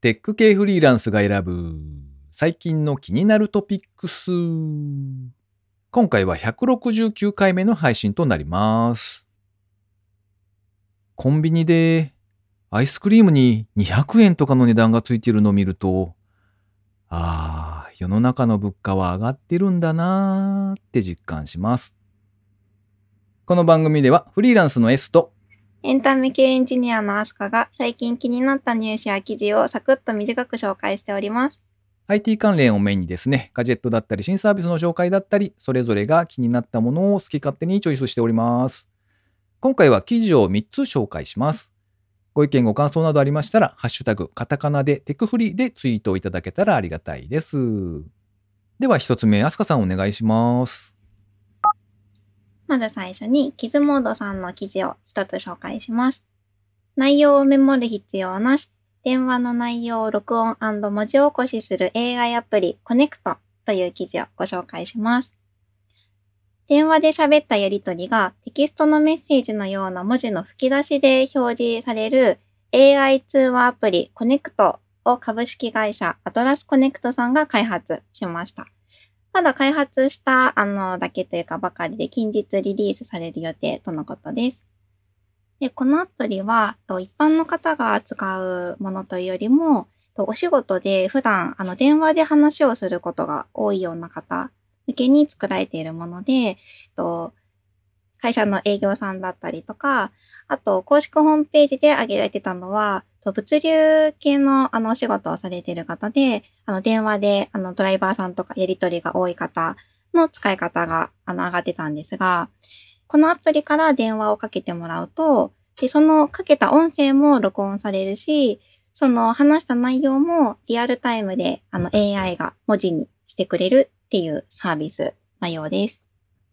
テック系フリーランスが選ぶ最近の気になるトピックス。今回は169回目の配信となります。コンビニでアイスクリームに200円とかの値段がついているのを見ると、ああ、世の中の物価は上がってるんだなーって実感します。この番組ではフリーランスの S とエンタメ系エンジニアのアスカが最近気になったニュースや記事をサクッと短く紹介しております。IT 関連をメインにですね、ガジェットだったり新サービスの紹介だったり、それぞれが気になったものを好き勝手にチョイスしております。今回は記事を3つ紹介します。ご意見ご感想などありましたら、ハッシュタグ、カタカナでテクフリでツイートをいただけたらありがたいです。では1つ目、アスカさんお願いします。まず最初に、ギズモードさんの記事を一つ紹介します。内容をメモる必要なし、電話の内容を録音文字起こしする AI アプリコネクトという記事をご紹介します。電話で喋ったやりとりがテキストのメッセージのような文字の吹き出しで表示される AI 通話アプリコネクトを株式会社アトラスコネクトさんが開発しました。まだ開発したあのだけというかばかりで近日リリースされる予定とのことです。で、このアプリはと一般の方が扱うものというよりも、とお仕事で普段あの電話で話をすることが多いような方向けに作られているもので、と会社の営業さんだったりとか、あと公式ホームページで挙げられてたのは、物流系のあのお仕事をされている方で、あの電話であのドライバーさんとかやり取りが多い方の使い方があの上がってたんですが、このアプリから電話をかけてもらうと、でそのかけた音声も録音されるし、その話した内容もリアルタイムであの AI が文字にしてくれるっていうサービスなようです。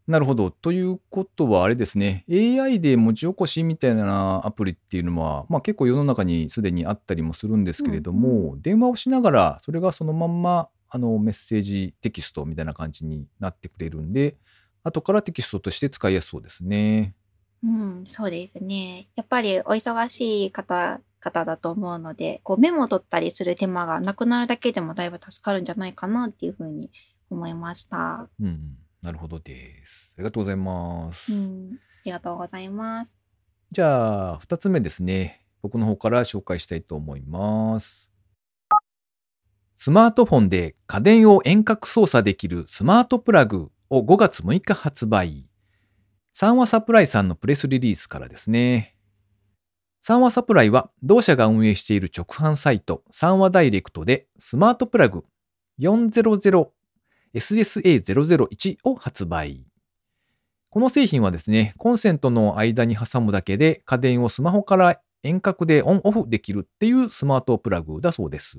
なるほど。ということはあれですね、AI で文字起こしみたいなアプリっていうのは、まあ、結構世の中にすでにあったりもするんですけれども、うん電話をしながらそれがそのまんまあのメッセージテキストみたいな感じになってくれるんで、後からテキストとして使いやすそうですね。うん、そうですね。やっぱりお忙しい方方だと思うので、こうメモを取ったりする手間がなくなるだけでもだいぶ助かるんじゃないかなっていうふうに思いました。うんうん、なるほどです。ありがとうございます。うん、ありがとうございます。じゃあ、2つ目ですね。僕の方から紹介したいと思います。スマートフォンで家電を遠隔操作できるスマートプラグを5月6日発売。三和サプライさんのプレスリリースからですね。三和サプライは同社が運営している直販サイト三和ダイレクトでスマートプラグ SSA001 を発売。この製品はですね、コンセントの間に挟むだけで家電をスマホから遠隔でオンオフできるっていうスマートプラグだそうです。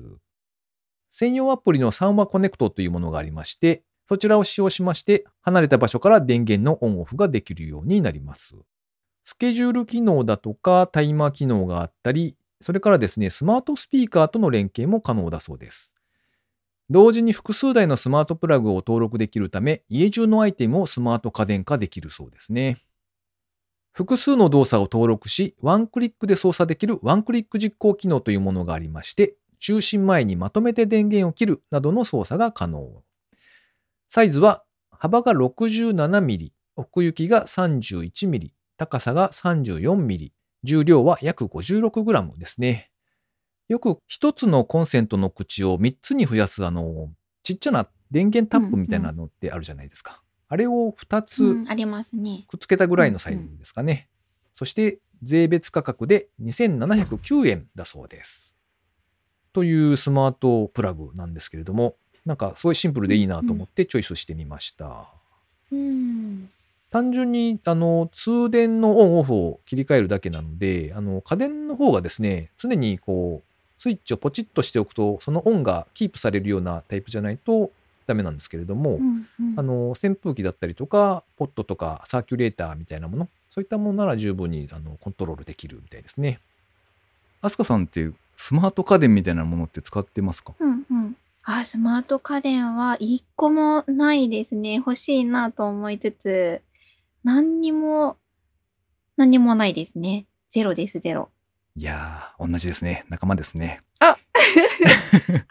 専用アプリの3話コネクトというものがありまして、そちらを使用しまして、離れた場所から電源のオンオフができるようになります。スケジュール機能だとかタイマー機能があったり、それからですね、スマートスピーカーとの連携も可能だそうです。同時に複数台のスマートプラグを登録できるため、家中のアイテムをスマート家電化できるそうですね。複数の動作を登録し、ワンクリックで操作できるワンクリック実行機能というものがありまして、中心前にまとめて電源を切るなどの操作が可能。サイズは幅が 67mm、奥行きが 31mm、高さが 34mm、重量は約 56g ですね。よく一つのコンセントの口を3つに増やすあのちっちゃな電源タップみたいなのってあるじゃないですか。あれを2つうん、ありますね。くっつけたぐらいのサイズですかね。そして税別価格で2709円だそうです。というスマートプラグなんですけれども、なんかすごいシンプルでいいなと思ってチョイスしてみました。うん。単純にあの通電のオンオフを切り替えるだけなので、あの家電の方がですね、常にこうスイッチをポチッとしておくと、そのオンがキープされるようなタイプじゃないとダメなんですけれども、うんうんあの扇風機だったりとか、ポットとかサーキュレーターみたいなもの、そういったものなら十分にあのコントロールできるみたいですね。アスカさんってスマート家電みたいなものって使ってますか？うんうん。あ、スマート家電は一個もないですね。欲しいなと思いつつ、何にも、何にもないですね。ゼロです、ゼロ。いやー、同じですね。仲間ですね。あ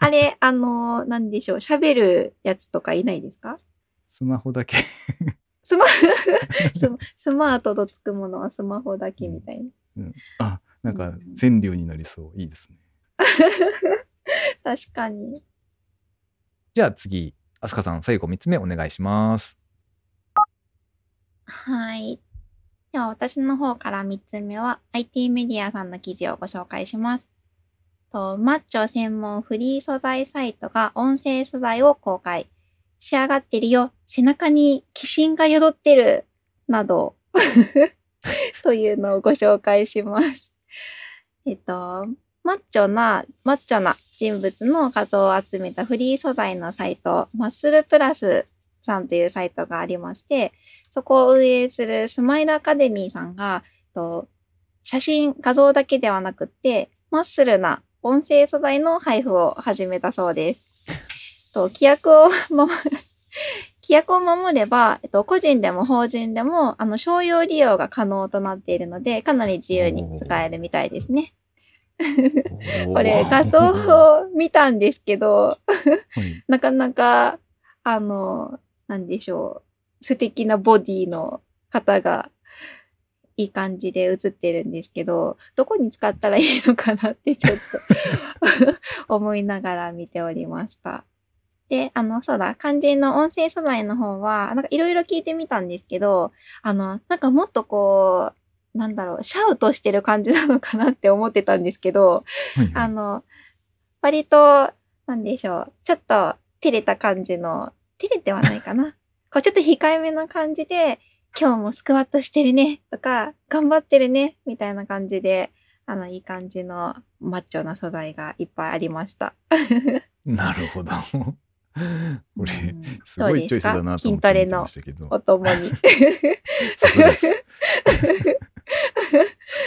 れ、あの、なんでしょう、喋るやつとかいないですか？スマホだけ。スマ ススマートとつくものはスマホだけみたいな。うん、あ、なんかうん川柳になりそう。いいですね。確かに。じゃあ次、アスカさん、最後3つ目お願いします。はい。では私の方から3つ目は IT メディアさんの記事をご紹介します。とマッチョ専門フリー素材サイトが音声素材を公開。仕上がってるよ。背中に鬼神が宿ってる。など、というのをご紹介します。えっと、マッチョな、マッチョな人物の画像を集めたフリー素材のサイト、マッスルプラスさんというサイトがありまして、そこを運営するスマイルアカデミーさんが、と写真、画像だけではなくって、マッスルな音声素材の配布を始めたそうです。と規約を守 規約を守れば、えっと、個人でも法人でも、あの、商用利用が可能となっているので、かなり自由に使えるみたいですね。これ、画像を見たんですけど、はいなかなか、あの、なんでしょう、素敵なボディの方がいい感じで映ってるんですけど、どこに使ったらいいのかなってちょっと 思いながら見ておりました。で、あの、そうだ、肝心の音声素材の方は、なんかいろいろ聞いてみたんですけど、あの、なんかもっとこう、なんだろう、シャウトしてる感じなのかなって思ってたんですけど、はいあの、割と、なんでしょう、ちょっと照れた感じの、照れてはないかな。こうちょっと控えめな感じで、今日もスクワットしてるね、とか、頑張ってるね、みたいな感じで、あの、いい感じのマッチョな素材がいっぱいありました。なるほど。これ、うんすごいチョイスだなと思って見てましたけど。お供に。さすがです。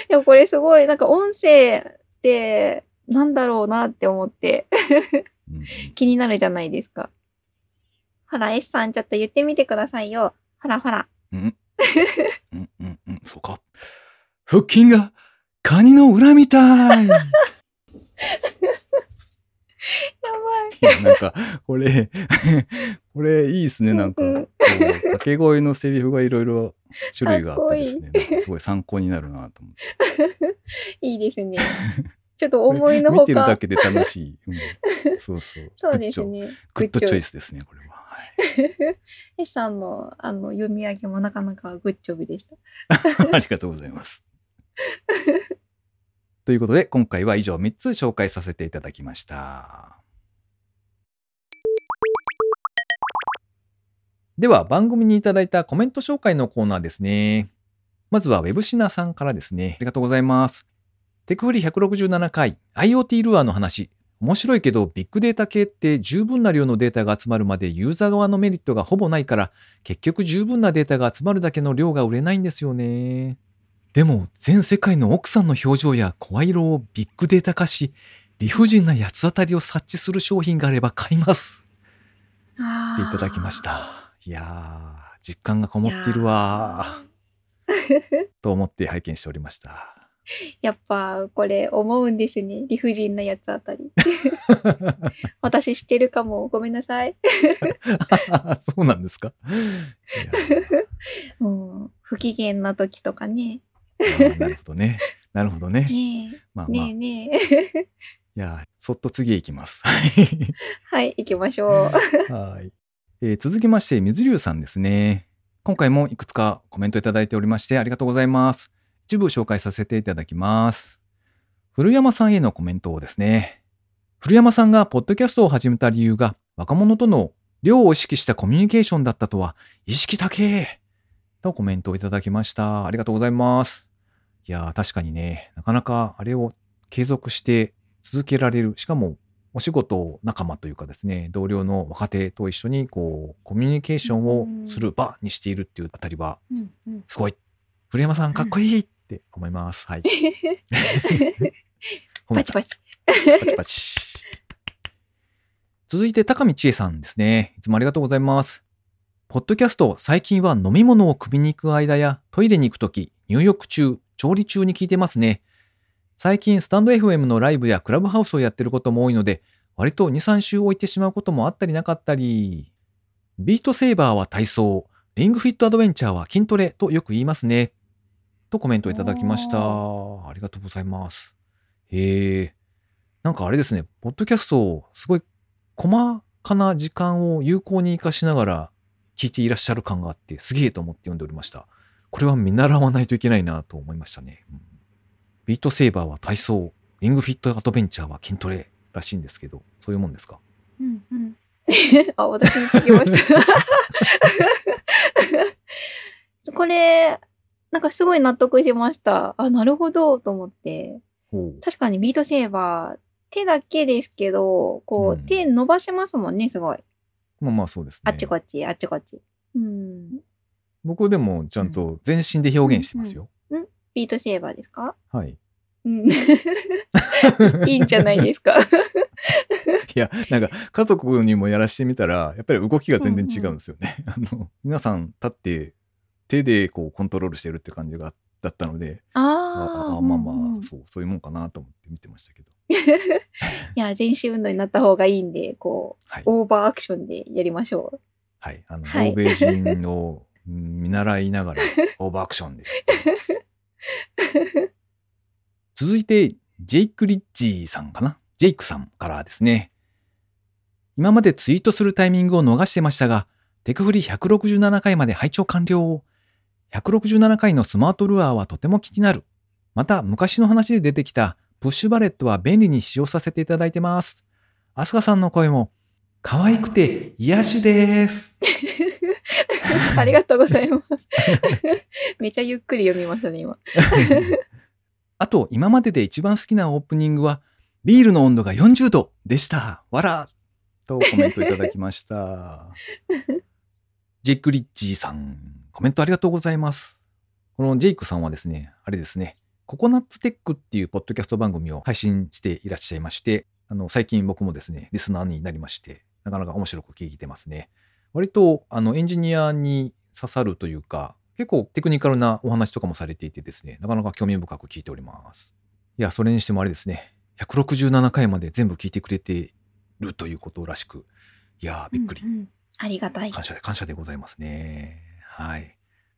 でもこれすごい、なんか音声って、なんだろうなって思って、うん気になるじゃないですか。ほら、S さんちょっと言ってみてくださいよ。ほらほら。うんうんうんうん、そうか。腹筋がカニの裏みたい。い やばい。やなんか、これ、これいいですね。なんか、掛け声のセリフがいろいろ種類があってですね。すごい参考になるなと思って。いいですね。ちょっと思いのほ見てるだか。けで楽しい。う んそうそう。そうですね。グッドチョ。イス。スですね、これは。はい、S さんのあの読み上げもなかなかグッジョブでした。ありがとうございます。ということで、今回は以上3つ紹介させていただきました。では、番組にいただいたコメント紹介のコーナーですね。まずは、ウェブシナさんからですね。ありがとうございます。テクフリ167回 IoT ルアーの話。面白いけど、ビッグデータ系って十分な量のデータが集まるまでユーザー側のメリットがほぼないから、結局十分なデータが集まるだけの量が売れないんですよね。でも全世界の奥さんの表情や声色をビッグデータ化し、理不尽な八つ当たりを察知する商品があれば買います。あっていただきまし。た。いやー、実感がこもっているわー。と思って拝見しておりました。やっぱこれ思うんですね。理不尽なやつあたり。私知ってるかも。ごめんなさい。そうなんですか？いやうん、不機嫌な時とかね。ーなるほどね。なるほどね。ねえ、まあまあ、ねえいねえ。やー、そっと次へ行きます。はい、行きましょう。はい、えー続きまして、水流さんですね。今回もいくつかコメントいただいておりましてありがとうございます。一部紹介させていただきます。古山さんへのコメントをですね。古山さんがポッドキャストを始めた理由が若者との量を意識したコミュニケーションだったとは意識高えとコメントをいただきました。ありがとうございます。いやー、確かにね、なかなかあれを継続して続けられる。しかもお仕事仲間というかですね、同僚の若手と一緒にこう、コミュニケーションをする場にしているっていうあたりは、すごい。古山さんかっこいいって思います。はい。パチパチ。パチパチ。続いて、高見千恵さんですね。いつもありがとうございます。ポッドキャスト、最近は飲み物を汲みに行く間やトイレに行くとき、入浴中、調理中に聞いてますね。最近スタンド FM のライブやクラブハウスをやってることも多いので、割と2、3週置いてしまうこともあったりなかったり、ビートセーバーは体操、リングフィットアドベンチャーは筋トレとよく言いますね。とコメントいただきました。ありがとうございます。へえ。なんかあれですね、ポッドキャストをすごい細かな時間を有効に活かしながら聞いていらっしゃる感があって、すげえと思って読んでおりました。これは見習わないといけないなと思いましたね。うんビートセーバーは体操、リングフィットアドベンチャーは筋トレらしいんですけど、そういうもんですか？うんうん。あ、私に聞きました。これ、なんかすごい納得しました。あ、なるほど、と思って。確かにビートセーバー、手だけですけど、こう、うん手伸ばしますもんね、すごい。まあまあそうですね。あっちこっち、あっちこっち。うん。僕でもちゃんと全身で表現してますよ。ビートセーバーですか？はい。うん。いいんじゃないですか。いや、なんか家族にもやらしてみたら、やっぱり動きが全然違うんですよね。あの、皆さん立って手でこうコントロールしてるって感じがだったので、ああまあまあ、うんうんそう、そういうもんかなと思って見てましたけど。いや、全身運動になった方がいいんで、こう、はい。オーバーアクションでやりましょう。はい。あの、はい欧米人をうん見習いながら、オーバーアクションです。続いて、ジェイク・リッチーさんかな？ジェイクさんからですね。今までツイートするタイミングを逃してましたが、テクフリ167回まで拝聴完了。167回のスマートルアーはとても気になる。また、昔の話で出てきたプッシュバレットは便利に使用させていただいてます。アスカさんの声も、可愛くて癒しです。ありがとうございます。めっちゃゆっくり読みましたね、今。あと、今までで一番好きなオープニングは、ビールの温度が40度でした。わらとコメントいただきました。ジェイク・リッチーさん、コメントありがとうございます。このジェイクさんはですね、あれですね、ココナッツテックっていうポッドキャスト番組を配信していらっしゃいまして、あの、最近僕もですね、リスナーになりまして、なかなか面白く聞いてますね。割と、あの、エンジニアに刺さるというか、結構テクニカルなお話とかもされていてですね、なかなか興味深く聞いております。いや、それにしてもあれですね、167回まで全部聞いてくれてるということらしく、いやー、びっくりう。んうんありがたい。感謝で、感謝でございますね。はい。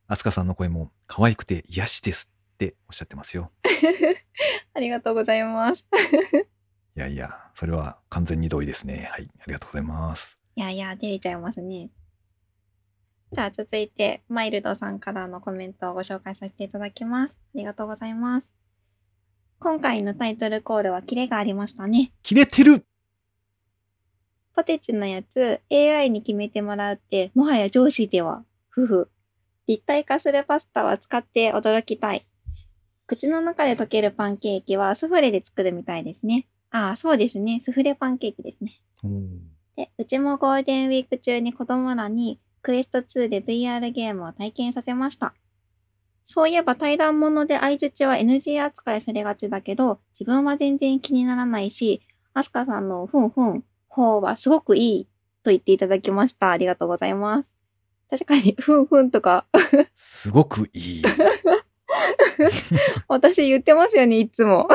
アスカさんの声も可愛くて癒しですっておっしゃってますよ。ありがとうございます。いやいや、それは完全に同意ですね。はい。ありがとうございます。いやいや、照れちゃいますね。じゃあ続いて、マイルドさんからのコメントをご紹介させていただきます。ありがとうございます。今回のタイトルコールはキレがありましたね。切れてるポテチのやつ、AI に決めてもらうって、もはや上司では、ふふ。立体化するパスタは使って驚きたい。口の中で溶けるパンケーキはスフレで作るみたいですね。ああ、そうですね。スフレパンケーキですね。で、うちもゴールデンウィーク中に子供らにクエスト2で VR ゲームを体験させました。そういえば対談物で相槌は NG 扱いされがちだけど、自分は全然気にならないし、アスカさんのふんふん方はすごくいいと言っていただきました。ありがとうございます。確かに、ふんふんとか、すごくいい。私言ってますよね、いつも。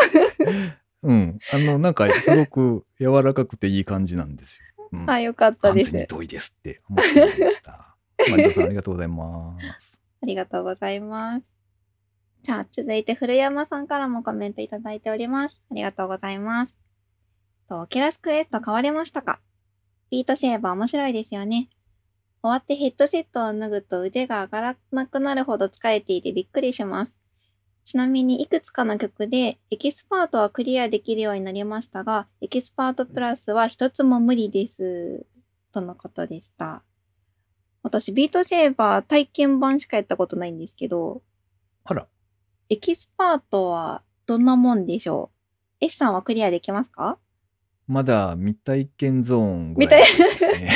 うん。あの、なんか、すごく柔らかくていい感じなんですよ。うん、あ、よかったで完全にす。同意ですって思ってました。マリコさん、ありがとうございます。ありがとうございます。じゃあ、続いて古山さんからもコメントいただいております。ありがとうございます。と、オラスクエスト買われましたか？Beat Saber 面白いですよね。終わってヘッドセットを脱ぐと腕が上がらなくなるほど疲れていてびっくりします。ちなみにいくつかの曲でエキスパートはクリアできるようになりましたが、エキスパートプラスは一つも無理です。とのことでした。私、 Beat Saber 体験版しかやったことないんですけど、あら、エキスパートはどんなもんでしょう ?S さんはクリアできますか？まだ未体験ゾーンぐらいですね。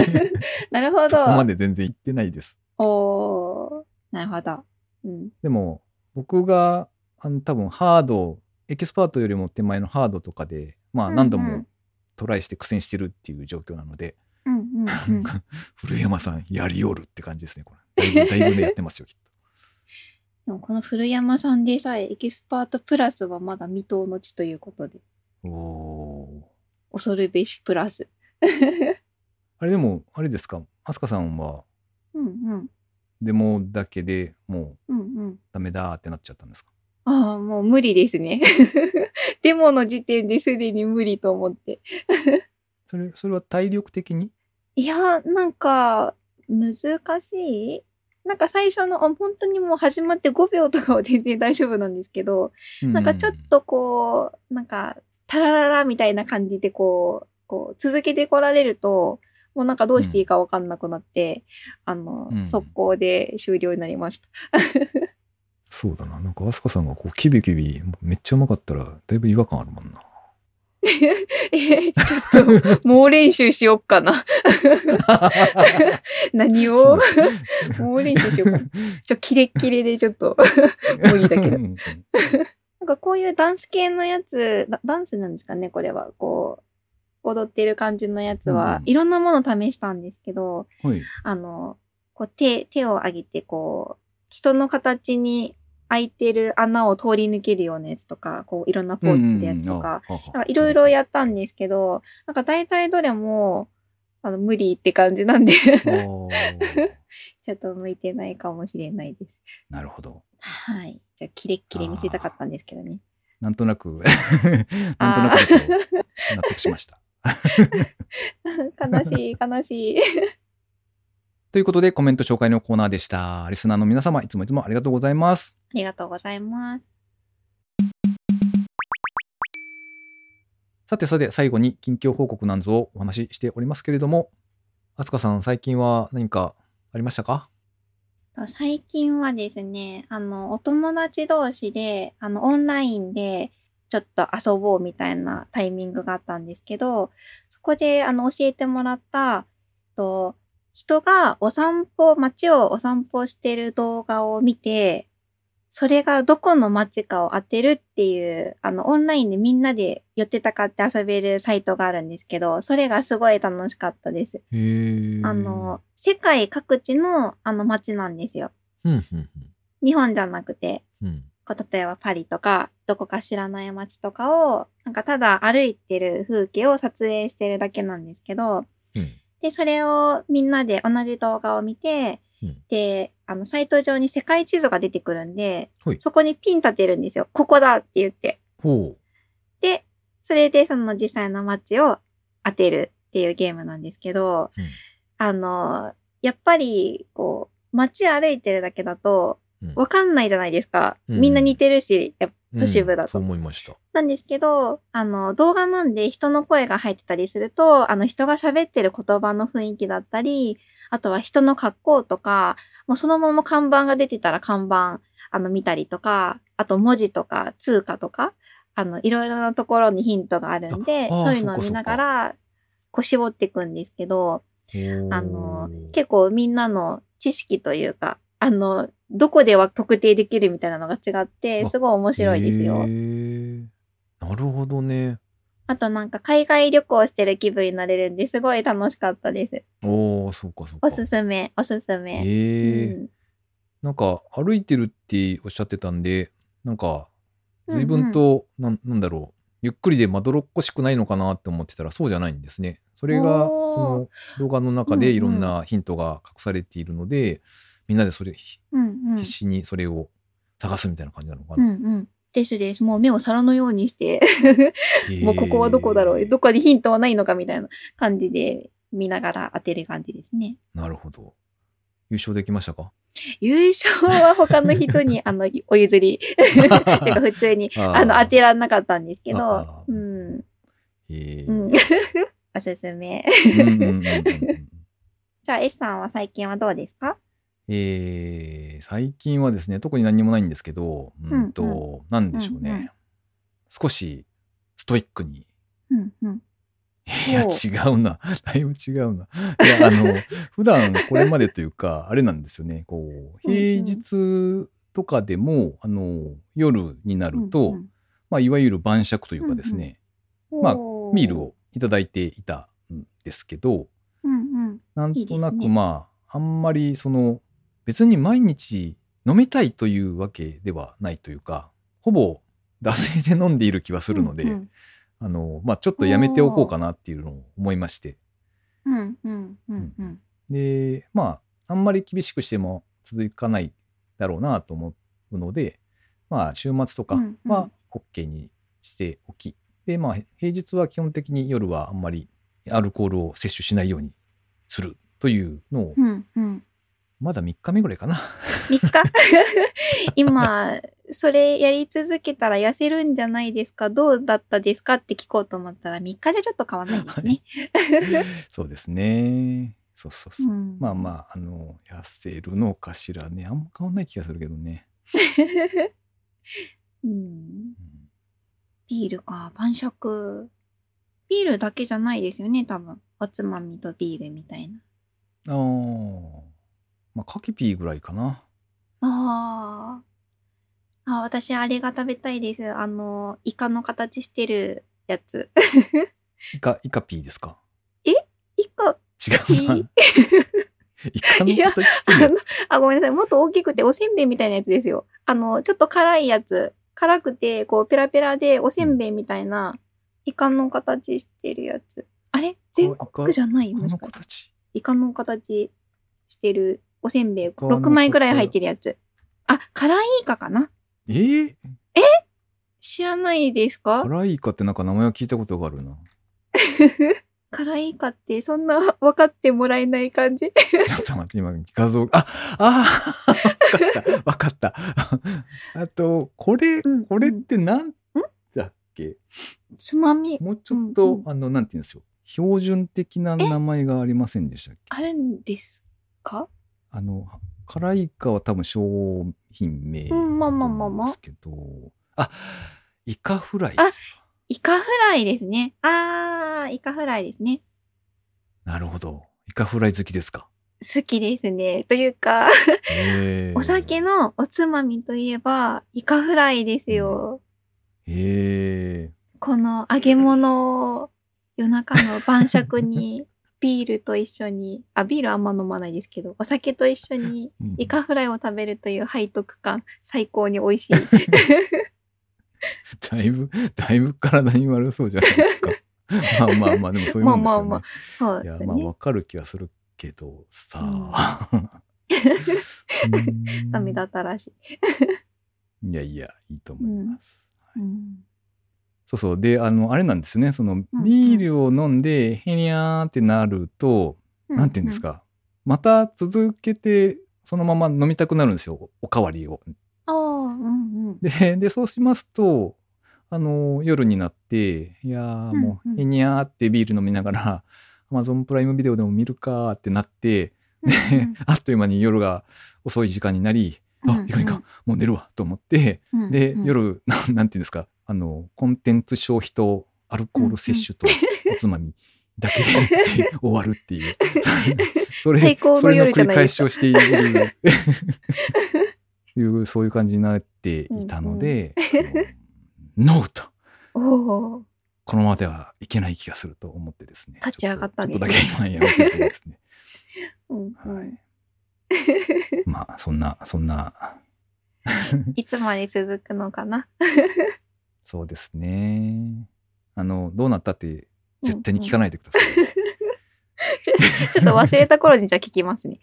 なるほど。そこまで全然行ってないです。おー、なるほど。うん。でも、僕が、あの、多分ハード、エキスパートよりも手前のハードとかで、まあ何度もトライして苦戦してるっていう状況なので、うんうんうん。古山さんやりおるって感じですね、これ。だいぶ、だいぶね、やってますよ、きっと。でもこの古山さんでさえエキスパートプラスはまだ未踏の地ということで、おお恐るべしプラス。ー。あれでも、あれですか、アスカさんは？うんうん。デモだけでもううんうん。ダメだってなっちゃったんですか？ああ、もう無理ですね。デモの時点ですでに無理と思って。それ、それは体力的に？いや、なんか、難しいなんか最初の、あ本当にもう始まって5秒とかは全然大丈夫なんですけど、なんかちょっとこう、なんか、タラララみたいな感じでこう、こう続けてこられると、もうなんかどうしていいかわかんなくなって、あの、うん速攻で終了になりました。そうだな。なんかアスカさんがこうキビキビめっちゃうまかったらだいぶ違和感あるもんな。えちょっと、猛練習しよっかな。何を？猛練習しようかな。ちょ、キレッキレでちょっと、無理だけど。なんかこういうダンス系のやつ、ダダンスなんですかね、これは。こう、踊ってる感じのやつは、うんいろんなもの試したんですけど、はい。あの、こう手、手を上げて、こう、人の形に開いてる穴を通り抜けるようなやつとか、こう、いろんなポーズするやつとか、いろいろやったんですけど、なんか大体どれも、あの、無理って感じなんで、ちょっと向いてないかもしれないです。なるほど。はい。じゃあ、キレッキレ見せたかったんですけどね。なんとなく、なんとなく納得しました。悲しい、悲しい。ということでコメント紹介のコーナーでした。リスナーの皆様、いつもいつもありがとうございます。ありがとうございます。さてさて、最後に近況報告なんぞをお話ししておりますけれども、あつかさん、最近は何かありましたか？最近はですね、あの、お友達同士で、あの、オンラインで、ちょっと遊ぼうみたいなタイミングがあったんですけど、そこで、あの、教えてもらった、と人がお散歩、街をお散歩してる動画を見て、それがどこの街かを当てるっていう、あの、オンラインでみんなで寄ってたかって遊べるサイトがあるんですけど、それがすごい楽しかったです。あの、、世界各地のあの街なんですよ。うん、うん、日本じゃなくて、うんうん。こう例えばパリとか、どこか知らない街とかを、なんかただ歩いてる風景を撮影してるだけなんですけど、うんで、それをみんなで同じ動画を見て、うんで、あの、サイト上に世界地図が出てくるんではい、そこにピン立てるんですよ。ここだって言って。ほで、それでその実際の街を当てるっていうゲームなんですけど、うんあの、やっぱり、こう、街歩いてるだけだと、わかんないじゃないですか。うんみんな似てるし、やっぱ都市部だと。うんそう思いました。なんですけど、あの、動画なんで人の声が入ってたりすると、あの、人が喋ってる言葉の雰囲気だったり、あとは人の格好とか、もうそのまま看板が出てたら看板、あの、見たりとか、あと文字とか通貨とか、あの、いろいろなところにヒントがあるんで、そういうのを見ながら、こう絞っていくんですけど、あの、結結構みんなの知識というか、あの、どこでは特定できるみたいなのが違って、あすごい面白いですよ。なるほどね。あとなんか海外旅行してる気分になれるんですごい楽しかったです。おー、そうかそうか。おすすめ、おすすめ。へえうんなんか歩いてるっておっしゃってたんで、なんか随分と、なんなんだろう、ゆっくりでまどろっこしくないのかなって思ってたらそうじゃないんですね。それがその動画の中でうんうんいろんなヒントが隠されているので、みんなでそれ、ひうんうん必死にそれを探すみたいな感じなのかな。うんうん。ですです。もう目を皿のようにして、もうここはどこだろうどっかにヒントはないのかみたいな感じで見ながら当てる感じですね。なるほど。優勝できましたか？優勝は他の人に あのお譲り。てか普通にあの当てらんなかったんですけあどー、うん。へえ。うん。おすすめ。うんうんうんうんうん じゃあ S さんは最近はどうですか？えー最近はですね、特に何にもないんですけど、うんと、うんなんでしょうね、うんうん少しストイックに。うんうん。いや、違うな。だいぶ違うな。いや、あの、普段これまでというか、あれなんですよね。こう、うんうん平日とかでも、あの、夜になると、うんうんまあ、いわゆる晩酌というかですね、まあおビール。をいただいていたんですけど、うんうん。なんとなくいいですねまあ、あんまりその、別に毎日飲みたいというわけではないというか、ほぼ惰性で飲んでいる気はするので、うんうんあの、まあ、ちょっとやめておこうかなっていうのを思いまして。うんうんうんうん。で、まあ、あんまり厳しくしても続かないだろうなと思うので、まあ、週末とかは OK にしておき、で、まあ、平日は基本的に夜はあんまりアルコールを摂取しないようにするというのを、うんうん。まだ3日目ぐらいかな。3日？今、それやり続けたら痩せるんじゃないですか？どうだったですか？って聞こうと思ったら3日じゃちょっと変わんないですね。そうですね。そうそうそう。うんまあまあ、あの、痩せるのかしらね。あんま変わんない気がするけどね。うんうんビールか、晩酌。ビールだけじゃないですよね、多分。おつまみとビールみたいな。ああ。まあ、カキピーぐらいかな。あーあ。私、あれが食べたいです。あの、イカの形してるやつ。イカ、イカピーですか？イカ、違う イカの形してるやつ。あ、ごめんなさい。もっと大きくておせんべいみたいなやつですよ。あの、ちょっと辛いやつ。辛くて、こう、ペラペラでおせんべいみたいな、イカの形してるやつ。あれ？全国じゃない？もしかし。イカの形？してるおせんべい。イカの6枚ぐらい入ってるやつ。あ、辛いイカかな？えー、知らないですか？辛いイカってなんか名前を聞いたことがあるな。辛いイカってそんな 分かってもらえない感じ。ちょっと待って、今画像、あ、ああ、わかった、わかった。あと、これ、うんこれってなんだっけ？つまみ。もうちょっと、うんうん。あの、なんて言うんですよ。標準的な名前がありませんでしたっけ？あるんですか？あの、辛いイカは多分商品名うんまあまあまあまあ。ですけど、あ、イカフライですわイカフライですね。あー、イカフライですね。なるほど。イカフライ好きですか？好きですね。というか、お酒のおつまみといえば、イカフライですよ。へえ。この揚げ物を夜中の晩酌にビールと一緒に、あ、ビールあんま飲まないですけど、お酒と一緒にうんイカフライを食べるという背徳感、最高に美味しい。だいぶ、だいぶ体に悪そうじゃないですか。まあまあまあ、でもそういうもんですよね。まあまあまあそういや、ですね。まあわかる気がするけどさ。ダメだったらしい。うん いやいや、いいと思います。うんそうそう。で、あの、あれなんですよね。その、うんビールを飲んで、へにゃーってなると、なんて言うんですか。また続けて、そのまま飲みたくなるんですよ。おかわりを。うんうん。で、で、そうしますと、あの、夜になって、いやーもう、うんうんへにゃーってビール飲みながら、Amazon プライムビデオでも見るかーってなって、で、あっという間に夜が遅い時間になり、あ、いかんいかん、もう寝るわと思って、うんで、うん夜、なんなんていうんですか、あの、コンテンツ消費とアルコール摂取とおつまみだけで終わるっていう。それ、それの繰り返しをしている。いう、そういう感じになっていたので、ノーと。このままではいけない気がすると思ってですね。立ち上がったんですねちょっとだけ今やめてですね。うんうはいん。まあ、そんな、そんな、いつまで続くのかな？そうですね。あの、どうなったって絶対に聞かないでください。ちょっと忘れた頃にじゃあ聞きますね。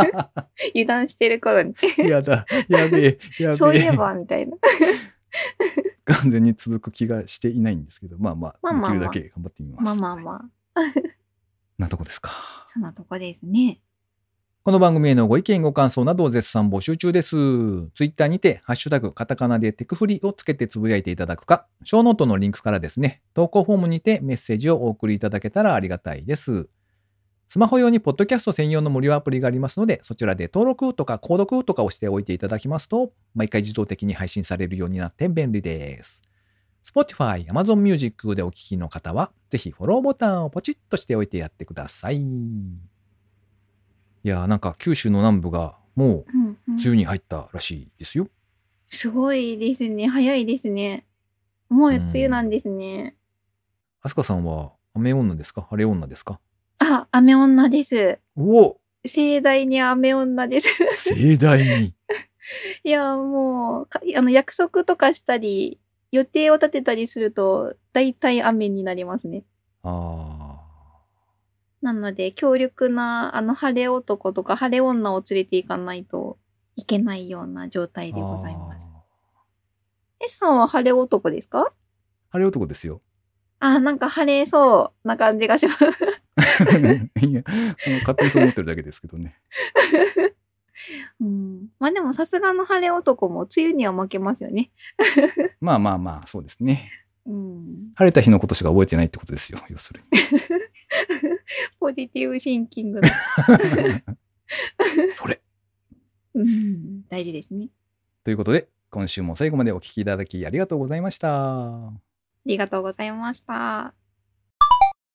油断してる頃に。やだ、やべえ、やべえ。そういえば、みたいな。完全に続く気がしていないんですけど、まあまあ、まあまあまあできるだけ頑張ってみます。まあまあまあ。なとこですか？そんなとこですね。この番組へのご意見、ご感想などを絶賛募集中です。ツイッターにて、ハッシュタグ、カタカナでテクフリをつけてつぶやいていただくか、ショーノートのリンクからですね、投稿フォームにてメッセージをお送りいただけたらありがたいです。スマホ用にポッドキャスト専用の無料アプリがありますので、そちらで登録とか購読とかをしておいていただきますと、毎回自動的に配信されるようになって便利です。Spotify、Amazon Music でお聞きの方は、ぜひフォローボタンをポチッとしておいてやってください。いやーなんか九州の南部がもううんうん梅雨に入ったらしいですよ。すごいですね。早いですね。もう梅雨なんですね。アスカさんは雨女ですか？晴れ女ですか？あ、雨女です。おお盛大に雨女です。盛大に。いや、もう、かあの、約束とかしたり、予定を立てたりすると、大体雨になりますね。あなので、強力な、あの、晴れ男とか晴れ女を連れて行かないといけないような状態あ。でございます。あ S さんは晴れ男ですか？ー晴れ男ですよ。あ、なんか晴れそうな感じがします。いや、勝手にそう思ってるだけですけどね。うん。まあでもさすがの晴れ男も梅雨には負けますよね。まあまあまあ、そうですね。うん。晴れた日のことしか覚えてないってことですよ、要するに。ポジティブシンキングの。それ。うん。大事ですね。ということで、今週も最後までお聞きいただきありがとうございました。ありがとうございました。